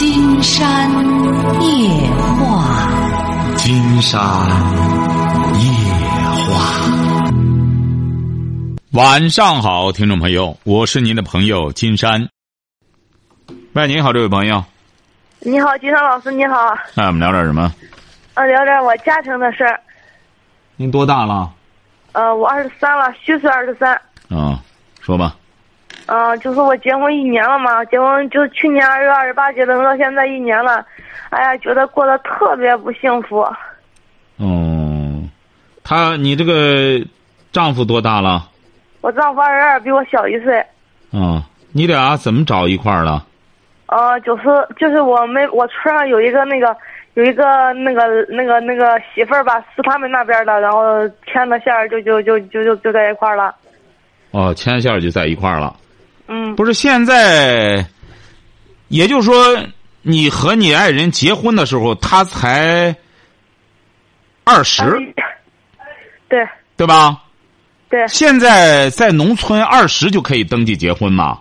金山夜话，金山夜话。晚上好，听众朋友，我是您的朋友金山。喂，您好，这位朋友。你好，金山老师，你好。那，我们聊点什么？啊，聊点我家庭的事儿。您多大了？呃，我二十三了，虚岁二十三。啊，说吧。嗯，就是我结婚一年了嘛，结婚就去年二月二十八结的婚，到现在一年了，哎呀，觉得过得特别不幸福。哦，他，你这个丈夫多大了？我丈夫二十二，比我小一岁。啊，你俩怎么找一块儿了？呃，就是就是我们我村上有一个那个有一个那个那个那个媳妇儿吧，是他们那边的，然后牵的线儿就就就就就就在一块儿了。哦，牵线儿就在一块儿了。嗯，不是现在，也就是说，你和你爱人结婚的时候，他才二十，对对吧？对。现在在农村，二十就可以登记结婚吗？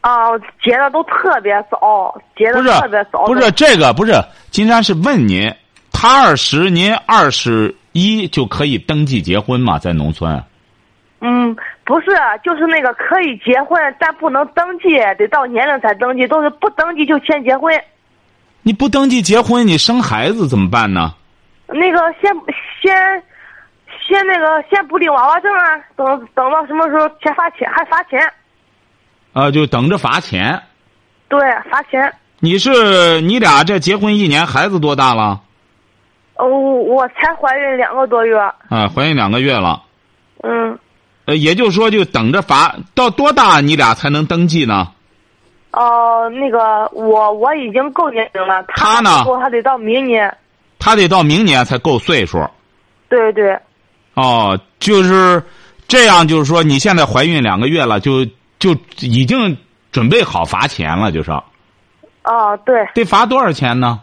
啊，结的都特别早，结的特别早。不是这个，不是金山是问您，他二十，您二十一就可以登记结婚吗？在农村？嗯，不是，就是那个可以结婚，但不能登记，得到年龄才登记，都是不登记就先结婚。你不登记结婚，你生孩子怎么办呢？那个先先先那个先不领娃娃证啊，等等到什么时候先罚钱，还罚钱。啊，就等着罚钱。对，罚钱。你是你俩这结婚一年，孩子多大了？哦，我才怀孕两个多月。啊，怀孕两个月了。嗯。呃，也就是说，就等着罚到多大，你俩才能登记呢？哦，那个，我我已经够年龄了，他呢？他得到明年。他得到明年才够岁数。对对。哦，就是这样，就是说，你现在怀孕两个月了，就就已经准备好罚钱了，就是。哦，对。得罚多少钱呢？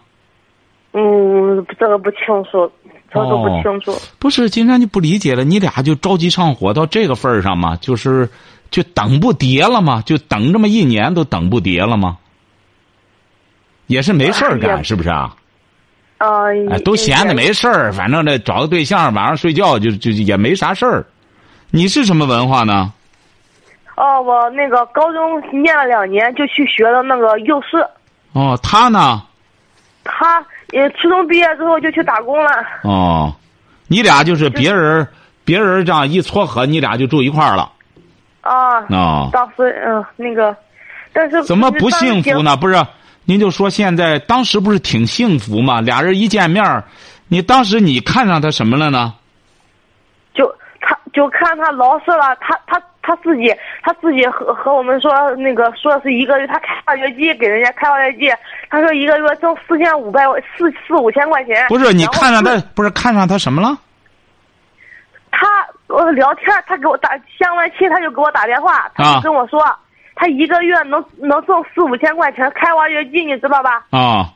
嗯，这个不清楚。这都不清楚。不是，金山就不理解了，你俩就着急上火到这个份儿上吗？就是，就等不迭了吗？就等这么一年都等不迭了吗？也是没事儿干，是不是啊？啊。哎，都闲的没事儿，反正这找个对象，晚上睡觉就就也没啥事儿。你是什么文化呢？哦，我那个高中念了两年，就去学了那个幼师。哦，他呢？他。呃，初中毕业之后就去打工了。哦，你俩就是别人，别人这样一撮合，你俩就住一块儿了。啊。啊。当时嗯，那个，但是怎么不幸福呢？不是，您就说现在当时不是挺幸福吗？俩人一见面，你当时你看上他什么了呢？就他，就看他老实了，他他。他自己，他自己和和我们说那个说是一个月，他开挖掘机给人家开挖掘机，他说一个月挣四千五百四四五千块钱。不是你看上他，不是看上他什么了？他我聊天，他给我打相完亲，他就给我打电话，他就跟我说，他一个月能能挣四五千块钱开挖掘机，你知道吧？啊。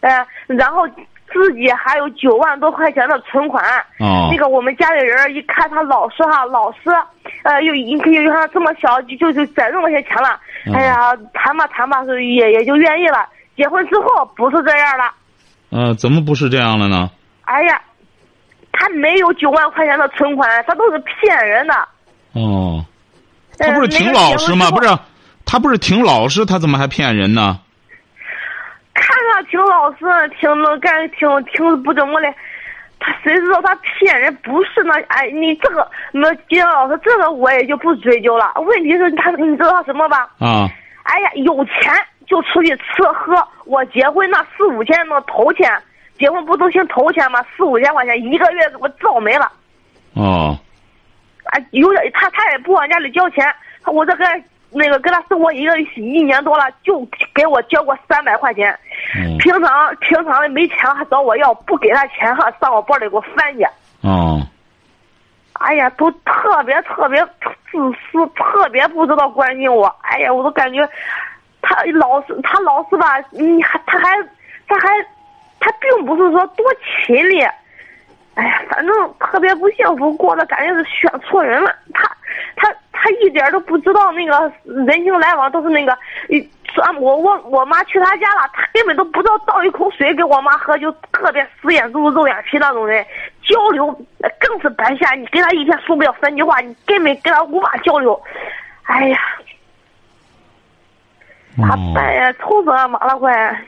哎，然后。自己还有九万多块钱的存款，那个我们家里人一看他老实哈，老实，呃，又你可以让他这么小就就就攒这么些钱了，哎呀，谈吧谈吧，是也也就愿意了。结婚之后不是这样了，呃，怎么不是这样了呢？哎呀，他没有九万块钱的存款，他都是骗人的。哦，他不是挺老实吗？不是，他不是挺老实，他怎么还骗人呢？他挺老实，挺能干，挺挺不怎么的。他谁知道他骗人？不是那哎，你这个那金老师，这个我也就不追究了。问题是，他你知道什么吧？啊！哎呀，有钱就出去吃喝。我结婚那四五千那头钱，结婚不都行头钱吗？四五千块钱一个月给我造没了。哦。啊，有点他他也不往家里交钱，我这个。那个跟他生活一个一年多了，就给我交过三百块钱。平常平常的没钱还找我要，不给他钱哈，上我包里给我翻去。哦。哎呀，都特别特别自私，特别不知道关心我。哎呀，我都感觉他老是他老是吧，你还他还他还他并不是说多勤力。哎呀，反正特别不幸福，过的感觉是选错人了。他他他一点都不知道那个人情来往，都是那个说我我我妈去他家了，他根本都不知道倒一口水给我妈喝，就特别死眼珠子、肉眼皮那种人，交流更是白瞎。你跟他一天说不了三句话，你根本跟他无法交流。哎呀，咋办呀？愁死俺妈了，快！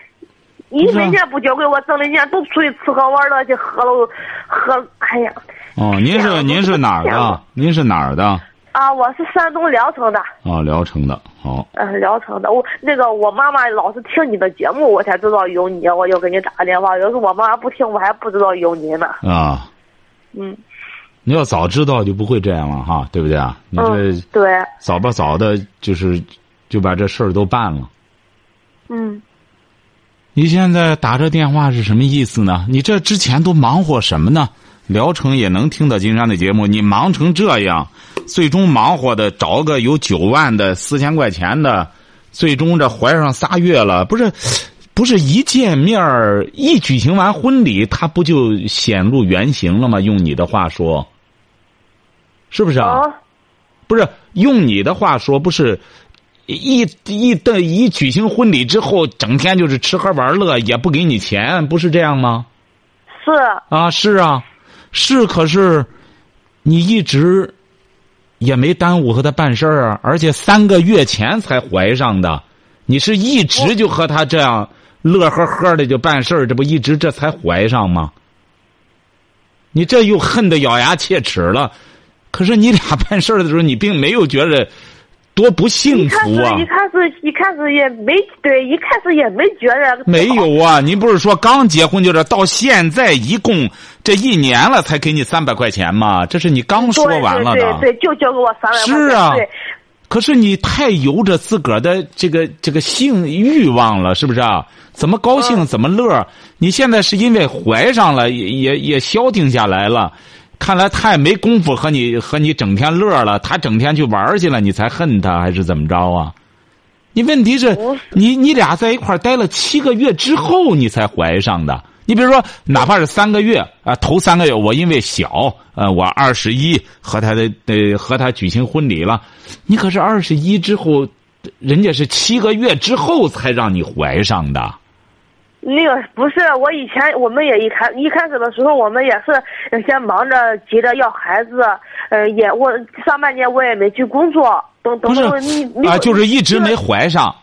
一分钱不交给我，挣的钱都出去吃喝玩乐去喝了，喝，哎呀！哦，您是您是哪儿的？您是哪儿的？啊，我是山东聊城的。啊，聊城的，好。嗯，聊城的。我那个我妈妈老是听你的节目，我才知道有你，我就给你打个电话。要是我妈妈不听，我还不知道有你呢。啊。嗯。你要早知道就不会这样了哈，对不对啊？你这对。早吧早的，就是就把这事儿都办了。嗯。你现在打这电话是什么意思呢？你这之前都忙活什么呢？聊城也能听到金山的节目，你忙成这样，最终忙活的找个有九万的四千块钱的，最终这怀上仨月了，不是，不是一见面一举行完婚礼，他不就显露原形了吗？用你的话说，是不是啊？不是用你的话说，不是一一的一举行婚礼之后，整天就是吃喝玩乐，也不给你钱，不是这样吗？是啊，是啊。是，可是，你一直也没耽误和他办事儿啊，而且三个月前才怀上的，你是一直就和他这样乐呵呵的就办事儿，这不一直这才怀上吗？你这又恨得咬牙切齿了，可是你俩办事儿的时候，你并没有觉得。多不幸福啊！一开始一开始也没对，一开始也没觉得。没有啊！您不是说刚结婚就这，到现在一共这一年了才给你三百块钱嘛？这是你刚说完了的。对对，就交给我三百块钱。是啊，可是你太由着自个儿的这个这个性欲望了，是不是啊？怎么高兴怎么乐？你现在是因为怀上了，也也也消停下来了。看来他也没工夫和你和你整天乐了，他整天去玩去了，你才恨他还是怎么着啊？你问题是，你你俩在一块待了七个月之后，你才怀上的。你比如说，哪怕是三个月啊，头三个月我因为小，呃，我二十一和他的呃和他举行婚礼了，你可是二十一之后，人家是七个月之后才让你怀上的。那个不是我以前，我们也一开一开始的时候，我们也是先忙着急着要孩子，呃，也我上半年我也没去工作，等等你啊，就是一直没怀上。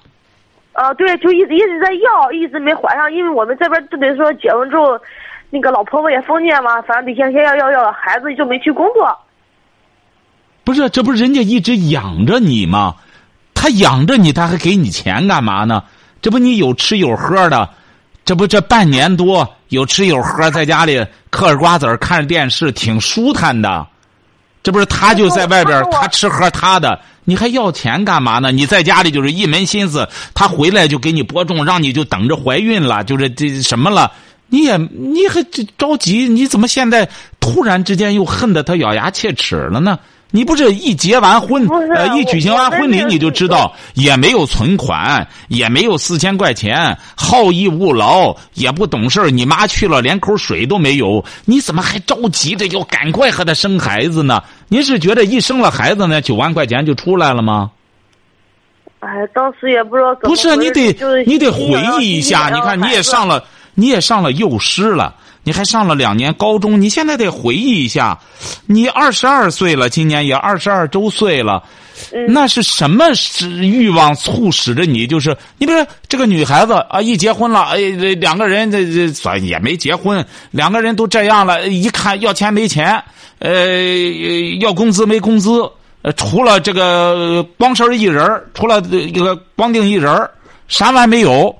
啊，对，就一直一直在要，一直没怀上，因为我们这边就得说结婚之后，那个老婆婆也封建嘛，反正得先先要要要孩子，就没去工作。不是，这不是人家一直养着你吗？他养着你，他还给你钱干嘛呢？这不你有吃有喝的。这不，这半年多有吃有喝，在家里嗑着瓜子看着电视，挺舒坦的。这不是他就在外边，他吃喝他的，你还要钱干嘛呢？你在家里就是一门心思，他回来就给你播种，让你就等着怀孕了，就是这什么了？你也你还着急？你怎么现在突然之间又恨得他咬牙切齿了呢？你不是一结完婚，呃，一举行完婚礼你就知道，也没有存款，也没有四千块钱，好逸恶劳，也不懂事你妈去了连口水都没有，你怎么还着急着要赶快和他生孩子呢？您是觉得一生了孩子呢，九万块钱就出来了吗？哎，当时也不知道怎么。不是你得你得回忆一下，你看你也上了，你也上了幼师了。你还上了两年高中，你现在得回忆一下，你二十二岁了，今年也二十二周岁了，那是什么是欲望促使着你？就是你比如说这个女孩子啊，一结婚了，哎，两个人这这算也没结婚，两个人都这样了，一看要钱没钱，呃，要工资没工资，呃，除了这个光身一人除了这个光腚一人啥玩意没有。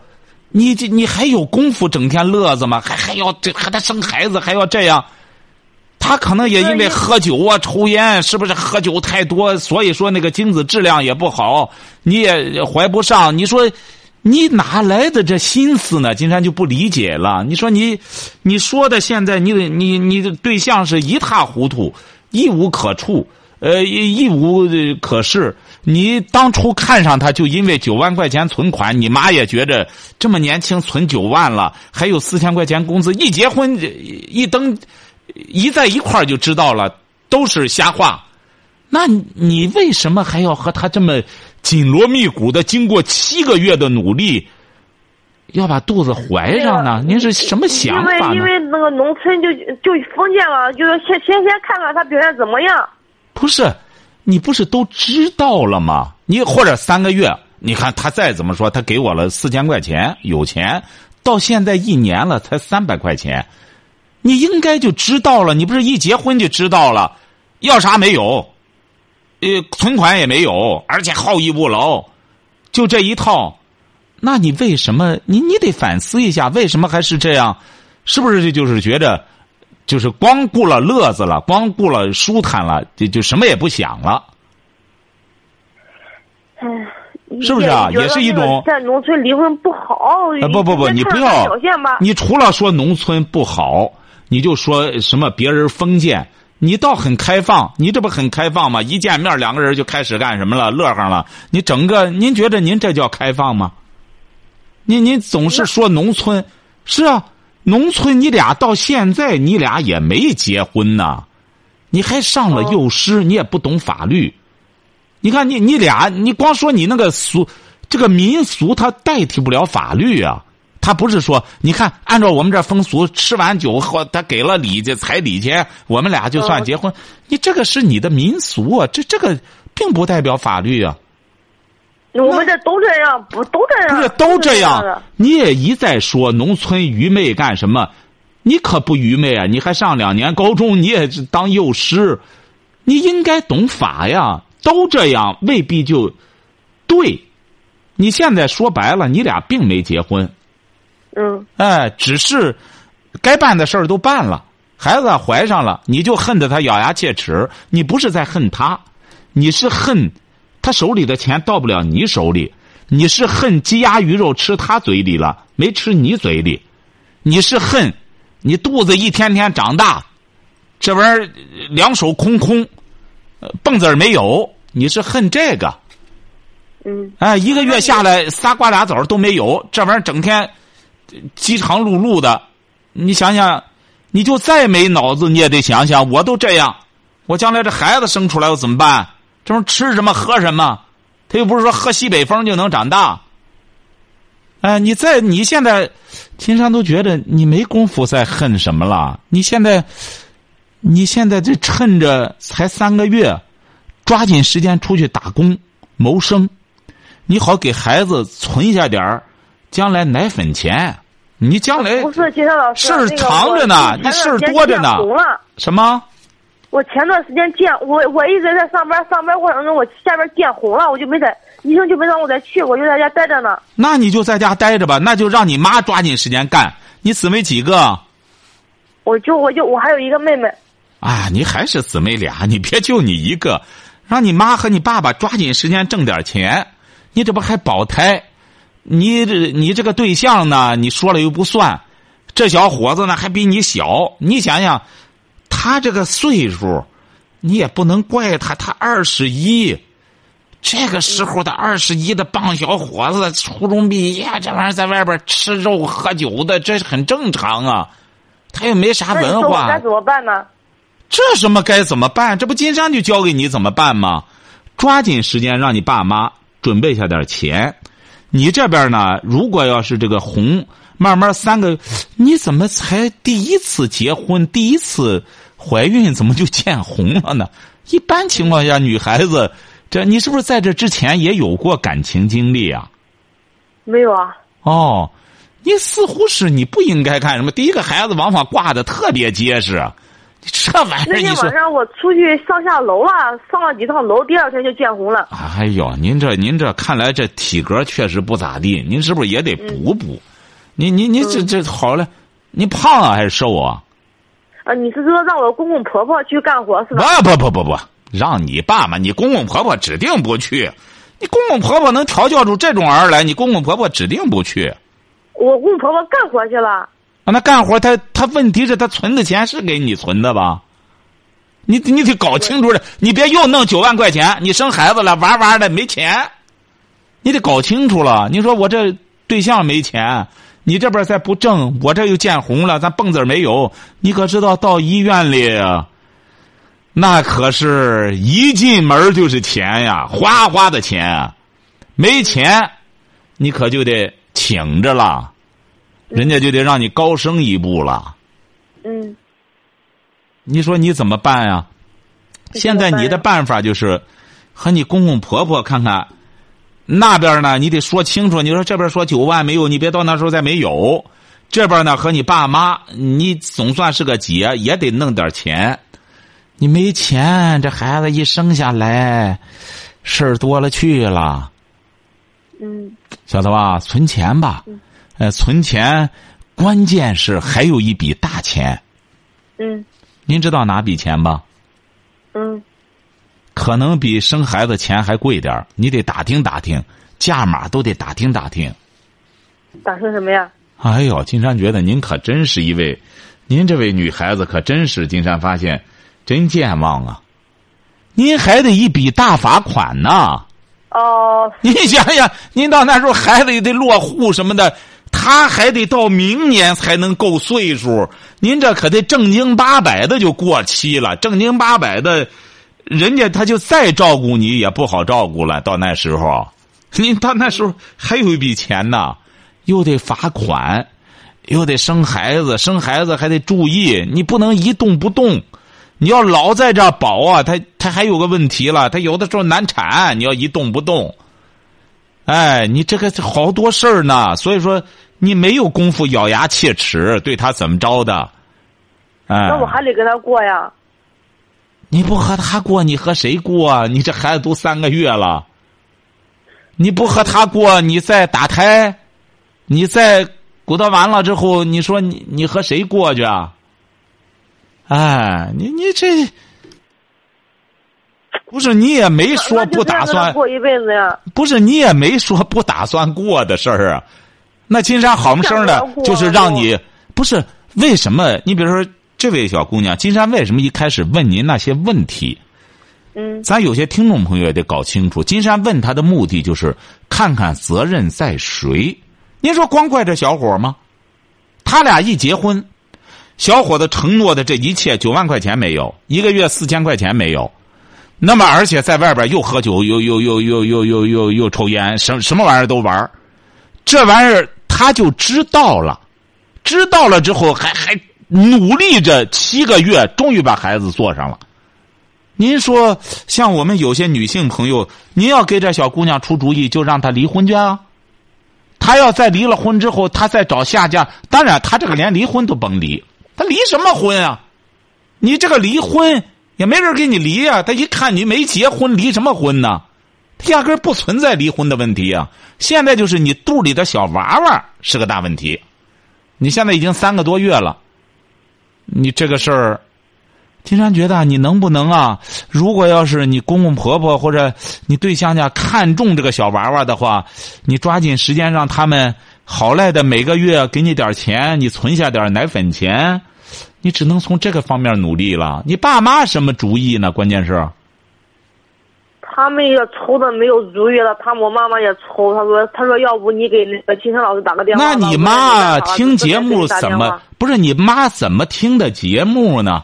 你这你还有功夫整天乐子吗？还还要这和他生孩子还要这样？他可能也因为喝酒啊、抽烟，是不是喝酒太多？所以说那个精子质量也不好，你也怀不上。你说你哪来的这心思呢？金山就不理解了。你说你你说的现在你的你你的对象是一塌糊涂，一无可处。呃，一无可是。你当初看上他，就因为九万块钱存款，你妈也觉着这么年轻存九万了，还有四千块钱工资，一结婚一登一在一块儿就知道了，都是瞎话。那你为什么还要和他这么紧锣密鼓的，经过七个月的努力，要把肚子怀上呢？您是什么想法呢？因为因为那个农村就就封建了，就是先先先看看他表现怎么样。不是，你不是都知道了吗？你或者三个月，你看他再怎么说，他给我了四千块钱，有钱，到现在一年了才三百块钱，你应该就知道了。你不是一结婚就知道了，要啥没有？呃，存款也没有，而且好逸恶劳，就这一套，那你为什么？你你得反思一下，为什么还是这样？是不是这就是觉着，就是光顾了乐子了，光顾了舒坦了，就就什么也不想了？哎，是不是啊？也是一种在农村离婚不好。啊不不不，你不要，你除了说农村不好，你就说什么别人封建。你倒很开放，你这不很开放吗？一见面两个人就开始干什么了？乐呵了。你整个，您觉得您这叫开放吗？您您总是说农村，是啊，农村你俩到现在你俩也没结婚呢，你还上了幼师，你也不懂法律。你看你你俩，你光说你那个俗，这个民俗它代替不了法律啊。他不是说，你看，按照我们这风俗，吃完酒后，他给了礼去彩礼去，我们俩就算结婚。你这个是你的民俗啊，这这个并不代表法律啊。我们这都这样，不都这样？不是都这样？你也一再说农村愚昧干什么？你可不愚昧啊！你还上两年高中，你也当幼师，你应该懂法呀。都这样未必就对。你现在说白了，你俩并没结婚。嗯，哎，只是该办的事儿都办了，孩子怀上了，你就恨得他咬牙切齿。你不是在恨他，你是恨他手里的钱到不了你手里，你是恨鸡鸭鱼肉吃他嘴里了，没吃你嘴里。你是恨你肚子一天天长大，这玩意儿两手空空，蹦子儿没有。你是恨这个，嗯，哎，一个月下来仨瓜俩枣都没有，这玩意儿整天。饥肠辘辘的，你想想，你就再没脑子，你也得想想，我都这样，我将来这孩子生出来我怎么办？这不吃什么喝什么？他又不是说喝西北风就能长大。哎，你在你现在，秦山都觉得你没功夫再恨什么了。你现在，你现在这趁着才三个月，抓紧时间出去打工谋生，你好给孩子存下点儿。将来奶粉钱，你将来不是秦山老师事儿长着呢，你事儿多着呢。什么？我前段时间见我，我一直在上班，上班过程中我下边见红了，我就没在医生就没让我再去，我就在家待着呢。那你就在家待着吧，那就让你妈抓紧时间干。你姊妹几个？我就我就我还有一个妹妹。啊，你还是姊妹俩，你别就你一个，让你妈和你爸爸抓紧时间挣点钱。你这不还保胎？你这你这个对象呢？你说了又不算，这小伙子呢还比你小。你想想，他这个岁数，你也不能怪他。他二十一，这个时候的二十一的棒小伙子，初中毕业，这玩意儿在外边吃肉喝酒的，这很正常啊。他又没啥文化，该怎么办呢？这什么该怎么办？这不金山就教给你怎么办吗？抓紧时间让你爸妈准备下点钱。你这边呢？如果要是这个红，慢慢三个，你怎么才第一次结婚，第一次怀孕，怎么就见红了呢？一般情况下，女孩子，这你是不是在这之前也有过感情经历啊？没有啊。哦，你似乎是你不应该干什么？第一个孩子往往挂的特别结实。这玩意儿，那天晚上我出去上下楼了，上了几趟楼，第二天就见红了。哎呦，您这您这看来这体格确实不咋地，您是不是也得补补？你你你这这好嘞，你胖啊还是瘦啊？啊，你是说让我公公婆婆去干活是吧？啊不不不不，让你爸妈，你公公婆婆指定不去。你公公婆婆能调教出这种儿来，你公公婆婆指定不去。我公公婆婆干活去了。啊，那干活他他问题是他存的钱是给你存的吧？你你得搞清楚了，你别又弄九万块钱，你生孩子了玩玩的没钱，你得搞清楚了。你说我这对象没钱，你这边再不挣，我这又见红了，咱蹦子没有，你可知道到医院里，那可是一进门就是钱呀，哗哗的钱。没钱，你可就得挺着了，人家就得让你高升一步了。嗯，你说你怎么办呀？现在你的办法就是和你公公婆婆看看，那边呢你得说清楚。你说这边说九万没有，你别到那时候再没有。这边呢和你爸妈，你总算是个姐，也得弄点钱。你没钱，这孩子一生下来，事儿多了去了。嗯，晓得吧？存钱吧，呃，存钱，关键是还有一笔大钱。嗯您知道哪笔钱吧？嗯可能比生孩子钱还贵点儿你得打听打听，价码都得打听打听。打听什么呀？哎呦，金山觉得您可真是一位，您这位女孩子可真是金山发现，真健忘啊！您还得一笔大罚款呢。哦，您想想，您到那时候孩子也得落户什么的，他还得到明年才能够岁数。您这可得正经八百的就过期了，正经八百的，人家他就再照顾你也不好照顾了。到那时候，你到那时候还有一笔钱呢，又得罚款，又得生孩子，生孩子还得注意，你不能一动不动。你要老在这保啊，他他还有个问题了，他有的时候难产，你要一动不动，哎，你这个好多事儿呢，所以说你没有功夫咬牙切齿对他怎么着的，哎，那我还得跟他过呀。你不和他过，你和谁过啊？你这孩子都三个月了，你不和他过，你再打胎，你再鼓捣完了之后，你说你你和谁过去啊？哎，你你这不是你也没说不打算过一辈子呀。不是你也没说不打算过的事儿啊。那金山好么声的，就是让你不是为什么？你比如说这位小姑娘，金山为什么一开始问您那些问题？嗯咱有些听众朋友也得搞清楚，金山问他的目的就是看看责任在谁。您说光怪这小伙吗？他俩一结婚，小伙子承诺的这一切九万块钱没有，一个月四千块钱没有，那么而且在外边又喝酒又又又又又又又又抽烟，什什么玩意儿都玩儿这玩意儿他就知道了，知道了之后还还努力着七个月，终于把孩子做上了。您说，像我们有些女性朋友，您要给这小姑娘出主意，就让她离婚去啊。她要再离了婚之后，她再找下家，当然她这个连离婚都甭离，她离什么婚啊？你这个离婚也没人给你离呀、他一看你没结婚，离什么婚呢？他压根不存在离婚的问题啊。现在就是你肚里的小娃娃是个大问题。你现在已经三个多月了，你这个事儿。金山觉得你能不能啊？如果要是你公公婆婆或者你对象家看中这个小娃娃的话，你抓紧时间让他们好赖的每个月给你点钱，你存下点奶粉钱，你只能从这个方面努力了。你爸妈什么主意呢？关键是，他们也愁的没有主意了，他我妈妈也愁，他说他说要不你给那个金山老师打个电话。那你妈听节目怎么不是你妈怎么听的节目呢？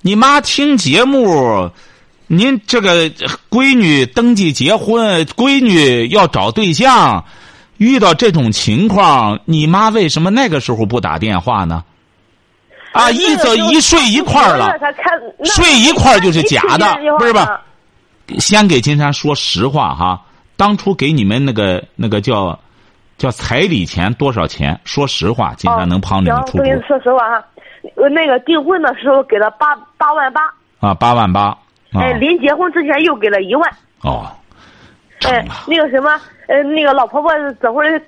你妈听节目，您这个闺女登记结婚，闺女要找对象，遇到这种情况，你妈为什么那个时候不打电话呢？啊，一走一睡一块儿了，睡一块儿就是假的不是吧先给金山说实话哈，当初给你们那个那个叫叫彩礼钱多少钱？说实话，金山能帮着你行，出我跟你说实话哈，我那个订婚的时候给了八八万八，啊，八万八啊。哎，临结婚之前又给了一万，哦，成哎了，那个什么，呃，那个老婆婆怎会儿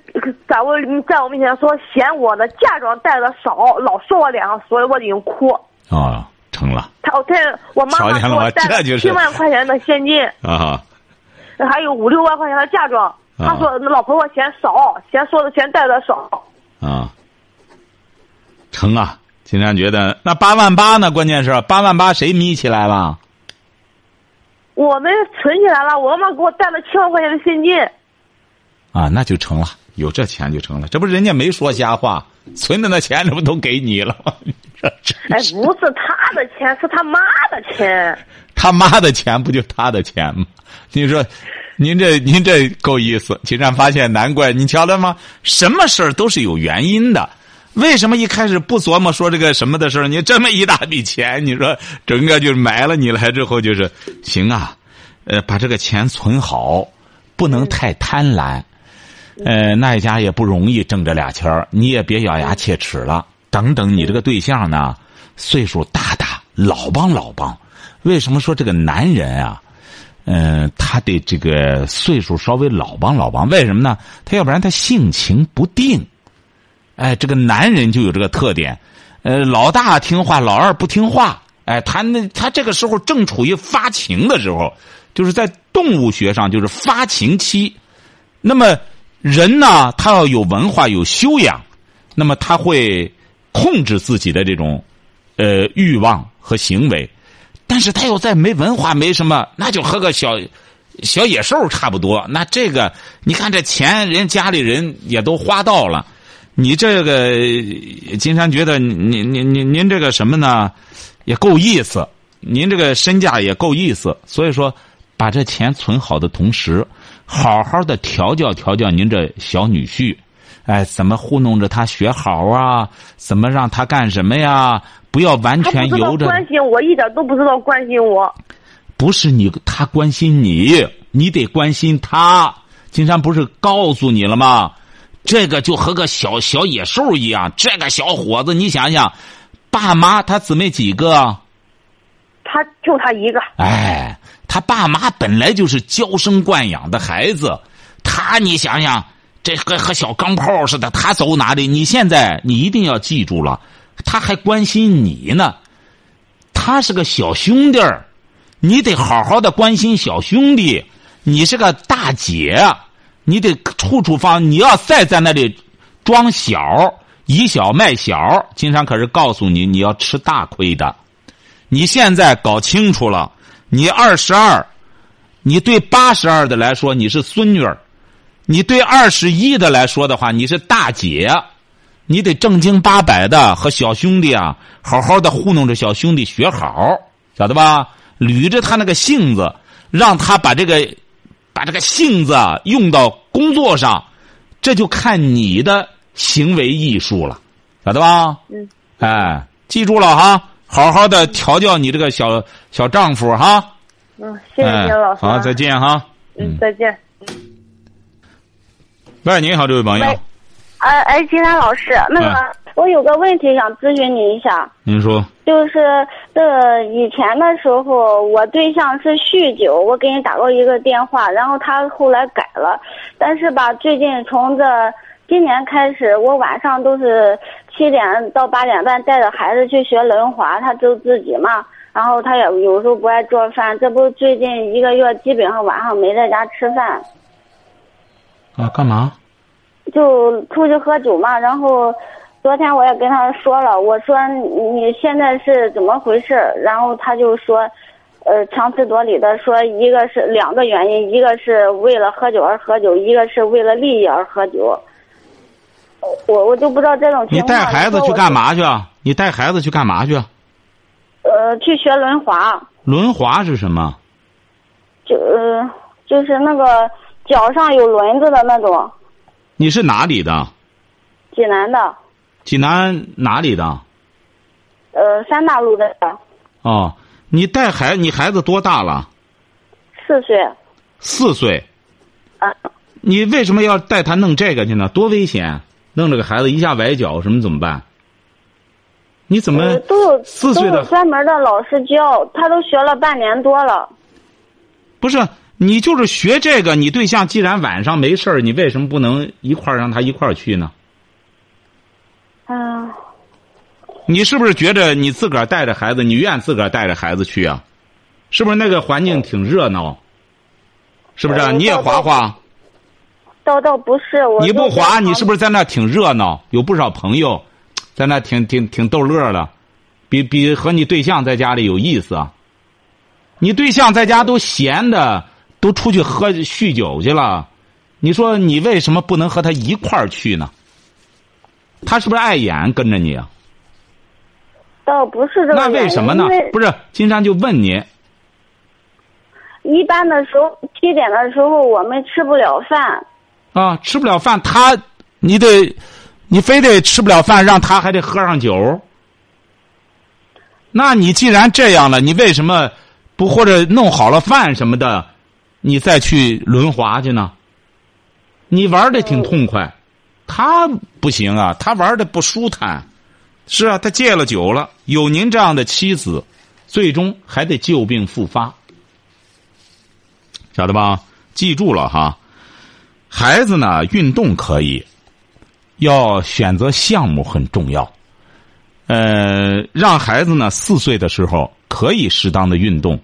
在我在我面前说嫌我的嫁妆带的少，老说我脸上，所以我已经哭。哦，成了他我带我妈妈给我带了这就是七万块钱的现金，啊还有五六万块钱的嫁妆。他说那老婆婆嫌少，嫌说的嫌带的少。啊，成啊！金山觉得那八万八呢？关键是八万八谁眯起来了？我们存起来了，我妈给我带了七万块钱的现金。啊，那就成了，有这钱就成了。这不人家没说瞎话，存的那钱这不都给你了吗？哎，不是他的钱，是他妈的钱。他妈的钱不就他的钱吗？你说，您这您这够意思。金山发现，难怪你瞧了吗？什么事儿都是有原因的。为什么一开始不琢磨说这个什么的事儿？你这么一大笔钱，你说整个就埋了你来之后，就是行啊，呃，把这个钱存好，不能太贪婪。呃，那一家也不容易挣这俩钱儿，你也别咬牙切齿了。等等，你这个对象呢，岁数大大，老帮老帮。为什么说这个男人啊？嗯，他得这个岁数稍微老帮老帮，为什么呢？他要不然他性情不定。哎，这个男人就有这个特点，呃，老大听话，老二不听话。哎，他那他这个时候正处于发情的时候，就是在动物学上就是发情期。那么人呢，他要有文化有修养，那么他会控制自己的这种呃欲望和行为。但是他要再没文化没什么，那就和个小小野兽差不多。那这个你看这钱，人家里人也都花到了。你这个金山觉得您您您您这个什么呢，也够意思。您这个身价也够意思，所以说把这钱存好的同时，好好的调教调教您这小女婿。哎，怎么糊弄着他学好啊？怎么让他干什么呀？不要完全由着。关心我一点都不知道关心我。不是你他关心你，你得关心他。金山不是告诉你了吗？这个就和个小小野兽一样，这个小伙子，你想想，爸妈他姊妹几个？他就他一个。哎，他爸妈本来就是娇生惯养的孩子，他你想想，这和和小钢炮似的，他走哪里？你现在你一定要记住了，他还关心你呢，他是个小兄弟儿，你得好好的关心小兄弟，你是个大姐。你得处处方，你要再在那里装小，以小卖小，金山可是告诉你，你要吃大亏的。你现在搞清楚了，你二十二，你对八十二的来说你是孙女儿，你对二十一的来说的话你是大姐，你得正经八百的和小兄弟啊，好好的糊弄着小兄弟学好，晓得吧？捋着他那个性子，让他把这个。把这个性子用到工作上，这就看你的行为艺术了，晓得吧？嗯。哎，记住了哈，好好的调教你这个小小丈夫哈。嗯，谢谢金老师。好，再见哈。嗯，再见。喂，你好，这位朋友。哎哎，金山老师，那个。我有个问题想咨询你一下。您说。就是这以前的时候，我对象是酗酒，我给你打过一个电话，然后他后来改了，但是吧，最近从这今年开始，我晚上都是七点到八点半带着孩子去学轮滑，他就自己嘛，然后他也有时候不爱做饭，这不最近一个月基本上晚上没在家吃饭。啊，干嘛？就出去喝酒嘛，然后。昨天我也跟他说了，我说你现在是怎么回事？然后他就说，呃，强词夺理的说，一个是两个原因，一个是为了喝酒而喝酒，一个是为了利益而喝酒。我我就不知道这种情况。你带孩子去干嘛去？你带孩子去干嘛去？呃，去学轮滑。轮滑是什么？就呃，就是那个脚上有轮子的那种。你是哪里的？济南的。济南哪里的？呃，三大路的。哦，你带孩，你孩子多大了？四岁。四岁。啊。你为什么要带他弄这个去呢？多危险！弄这个孩子一下崴脚什么怎么办？你怎么？都有四岁的专门的老师教，他都学了半年多了。不是你就是学这个，你对象既然晚上没事儿，你为什么不能一块儿让他一块儿去呢？嗯，你是不是觉着你自个儿带着孩子，你愿自个儿带着孩子去啊？是不是那个环境挺热闹？是不是？你也滑滑？倒倒不是我。你不滑，你是不是在那挺热闹？有不少朋友，在那挺挺挺逗乐的，比比和你对象在家里有意思啊。你对象在家都闲的，都出去喝酗酒去了，你说你为什么不能和他一块儿去呢？他是不是碍眼跟着你啊？倒不是这个。那为什么呢？不是金山就问你。一般的时候七点的时候我们吃不了饭。啊，吃不了饭，他你得，你非得吃不了饭，让他还得喝上酒。那你既然这样了，你为什么不或者弄好了饭什么的，你再去轮滑去呢？你玩的挺痛快，他不行啊，他玩的不舒坦。是啊，他戒了酒了，有您这样的妻子，最终还得旧病复发，晓得吧？记住了哈。孩子呢，运动可以，要选择项目很重要。呃，让孩子呢四岁的时候可以适当的运动，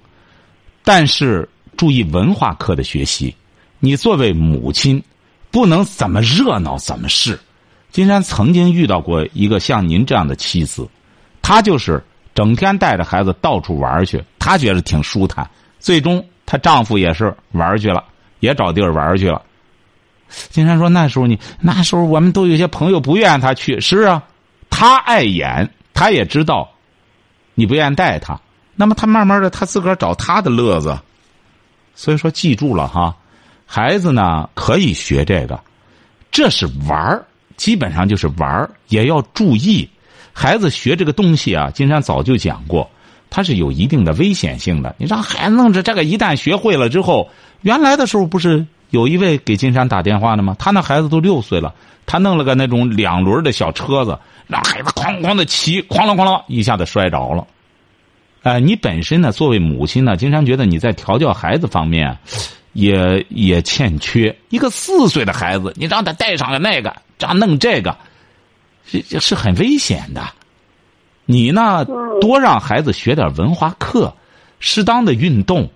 但是注意文化课的学习。你作为母亲，不能怎么热闹怎么是。金山曾经遇到过一个像您这样的妻子，她就是整天带着孩子到处玩去，她觉得挺舒坦。最终，她丈夫也是玩去了，也找地儿玩去了。金山说：“那时候你那时候我们都有些朋友不愿他去，是啊，他爱演，他也知道，你不愿带他，那么他慢慢的他自个儿找他的乐子。所以说，记住了哈，孩子呢可以学这个，这是玩儿，基本上就是玩儿，也要注意，孩子学这个东西啊，金山早就讲过，它是有一定的危险性的。你让孩子弄着这个，一旦学会了之后，原来的时候不是。”有一位给金山打电话的吗？他那孩子都六岁了，他弄了个那种两轮的小车子，让孩子哐哐的骑，哐啷哐啷一下子摔着了。哎，你本身呢，作为母亲呢，金山觉得你在调教孩子方面，也也欠缺。一个四岁的孩子，你让他带上了那个，这样弄这个，是是很危险的。你呢，多让孩子学点文化课，适当的运动。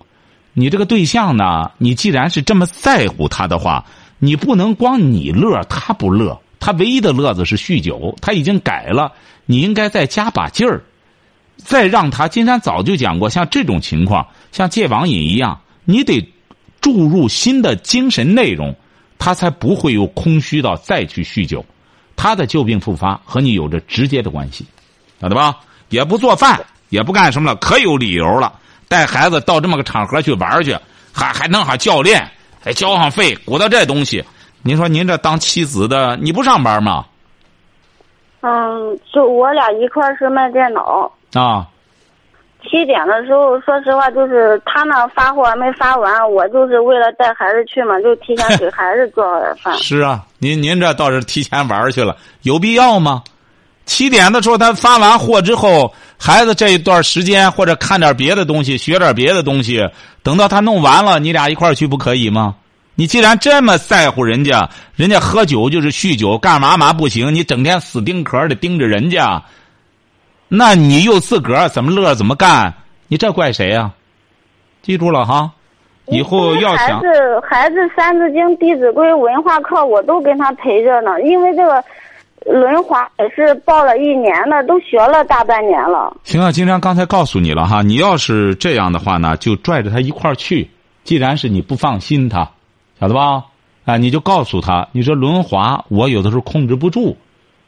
你这个对象呢？你既然是这么在乎他的话，你不能光你乐他不乐。他唯一的乐子是酗酒，他已经改了，你应该再加把劲儿，再让他。金山早就讲过，像这种情况，像戒网瘾一样，你得注入新的精神内容，他才不会有空虚到再去酗酒。他的旧病复发和你有着直接的关系，晓得吧？也不做饭，也不干什么了，可有理由了。带孩子到这么个场合去玩去，还还弄上教练，还交上费，鼓捣这东西。您说您这当妻子的，你不上班吗？嗯，就我俩一块儿是卖电脑。啊。七点的时候，说实话，就是他那发货还没发完，我就是为了带孩子去嘛，就提前给孩子做点饭。是啊，您您这倒是提前玩去了，有必要吗？七点的时候，他发完货之后，孩子这一段时间或者看点别的东西，学点别的东西，等到他弄完了，你俩一块儿去不可以吗？你既然这么在乎人家，人家喝酒就是酗酒，干嘛嘛不行？你整天死盯壳的盯着人家，那你又自个儿怎么乐怎么干？你这怪谁呀？记住了哈，以后要想孩子孩子《三字经》《弟子规》文化课我都跟他陪着呢，因为这个。轮滑也是报了一年了，都学了大半年了。行啊，金山刚才告诉你了哈，你要是这样的话呢，就拽着他一块儿去。既然是你不放心他，晓得吧？啊，你就告诉他，你说轮滑我有的时候控制不住，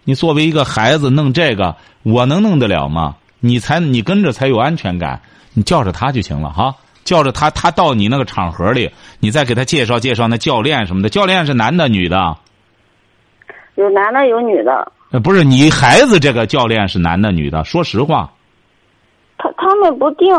你作为一个孩子弄这个，我能弄得了吗？你才你跟着才有安全感，你叫着他就行了哈，叫着他，他到你那个场合里，你再给他介绍介绍那教练什么的。教练是男的女的？有男的有女的，呃，不是你孩子这个教练是男的女的？说实话，他他们不定。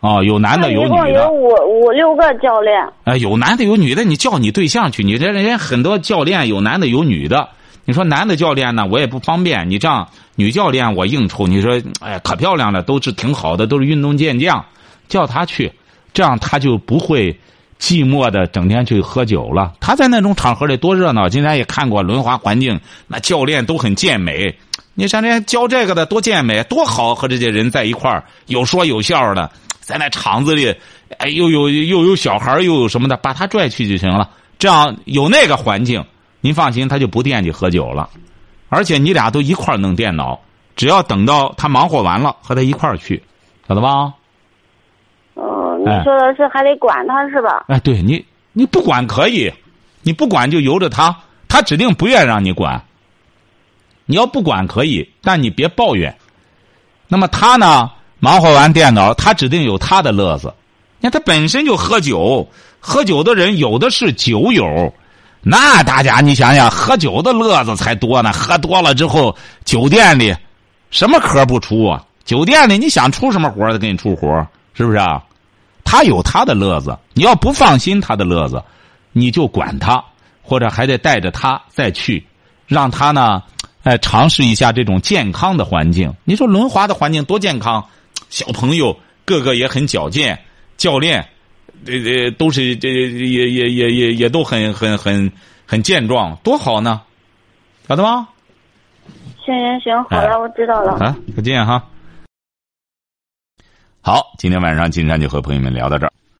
哦，有男的有女的。一共有五五六个教练。哎，有男的有女的，你叫你对象去。你这人家很多教练有男的有女的。你说男的教练呢，我也不方便。你这样女教练我应酬。你说，哎，可漂亮了，都是挺好的，都是运动健将，叫他去，这样他就不会。寂寞的，整天去喝酒了。他在那种场合里多热闹。今天也看过轮滑环境，那教练都很健美。你像这些教这个的多健美，多好，和这些人在一块儿有说有笑的，在那场子里，哎，又有又有小孩又有什么的，把他拽去就行了。这样有那个环境，您放心，他就不惦记喝酒了。而且你俩都一块儿弄电脑，只要等到他忙活完了，和他一块儿去，晓得吧？你说的是还得管他是吧？哎，对你，你不管可以，你不管就由着他，他指定不愿让你管。你要不管可以，但你别抱怨。那么他呢，忙活完电脑，他指定有他的乐子。你看他本身就喝酒，喝酒的人有的是酒友，那大家你想想，喝酒的乐子才多呢。喝多了之后，酒店里什么活不出啊？酒店里你想出什么活他给你出活是不是啊？他有他的乐子，你要不放心他的乐子，你就管他，或者还得带着他再去，让他呢，哎，尝试一下这种健康的环境。你说轮滑的环境多健康，小朋友个个也很矫健。教练，这这都是这也也也也也都很很很很健壮，多好呢，晓得吗？行行行，好了，我知道了。啊，再见哈。好，今天晚上金山就和朋友们聊到这儿。